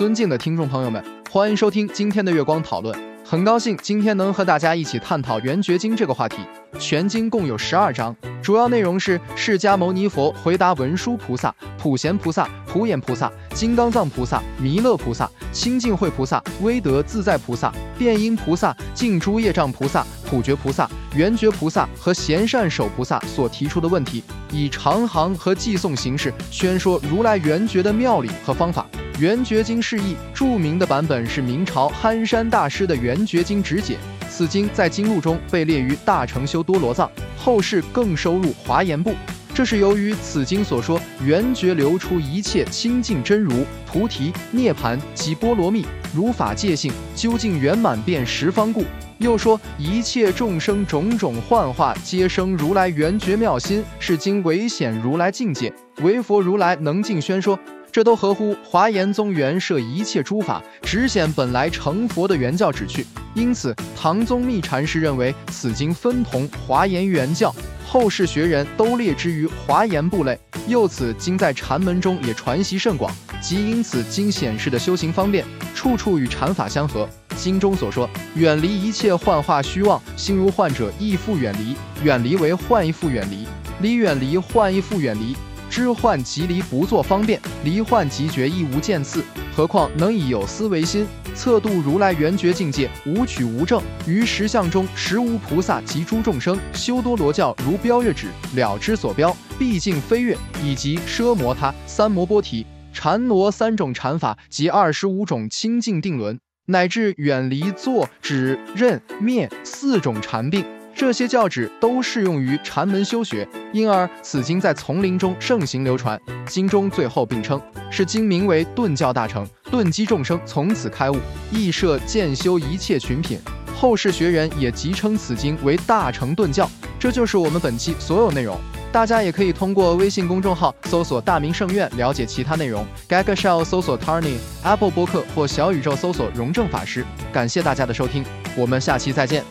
尊敬的听众朋友们，欢迎收听今天的月光讨论。很高兴今天能和大家一起探讨《圆觉经》这个话题。全经共有十二章，主要内容是释迦牟尼佛回答文殊菩萨、普贤菩萨、普眼菩萨、金刚藏菩萨、弥勒菩萨、清净慧菩萨、威德自在菩萨、辩音菩萨、净诸业障菩萨、普觉菩萨、圆觉菩萨和贤善手菩萨所提出的问题，以长行和寄诵形式宣说如来圆觉的妙理和方法。《圆觉经》释义，著名的版本是明朝憨山大师的《圆圆觉经直解》。此经在经录中被列于大乘修多罗藏，后世更收入华严部。这是由于此经所说圆觉流出一切清净真如、菩提、涅盘及波罗蜜如法界性，究竟圆满遍十方故。又说一切众生种种幻化，皆生如来圆觉妙心，是经唯显如来境界，唯佛如来能尽宣说。这都合乎华严宗原设一切诸法，只显本来成佛的原教旨趣。因此，唐宗密禅师认为此经分同华严原教，后世学人都列之于华严部类。又此经在禅门中也传习甚广，即因此经显示的修行方便，处处与禅法相合。经中所说，远离一切幻化虚妄，心如幻者亦复远离，远离为幻亦复远离，离远离幻亦复远离。知幻即离，不作方便；离幻即觉，亦无见次。何况能以有思为心，测度如来圆觉境界，无取无证。于实相中，实无菩萨及诸众生。修多罗教如标月指，了之所标，毕竟飞跃，以及奢摩他、三摩波提、禅罗三种禅法及二十五种清净定轮，乃至远离坐、止、任、灭四种禅病。这些教旨都适用于禅门修学，因而此经在丛林中盛行流传。经中最后并称是经名为顿教大成，顿击众生从此开悟，亦设渐修一切群品。后世学人也即称此经为大成顿教。这就是我们本期所有内容，大家也可以通过微信公众号搜索“大明圣院”了解其他内容。Gaga Shell 搜索 Tarni Apple 播客或小宇宙搜索“荣正法师”。感谢大家的收听，我们下期再见。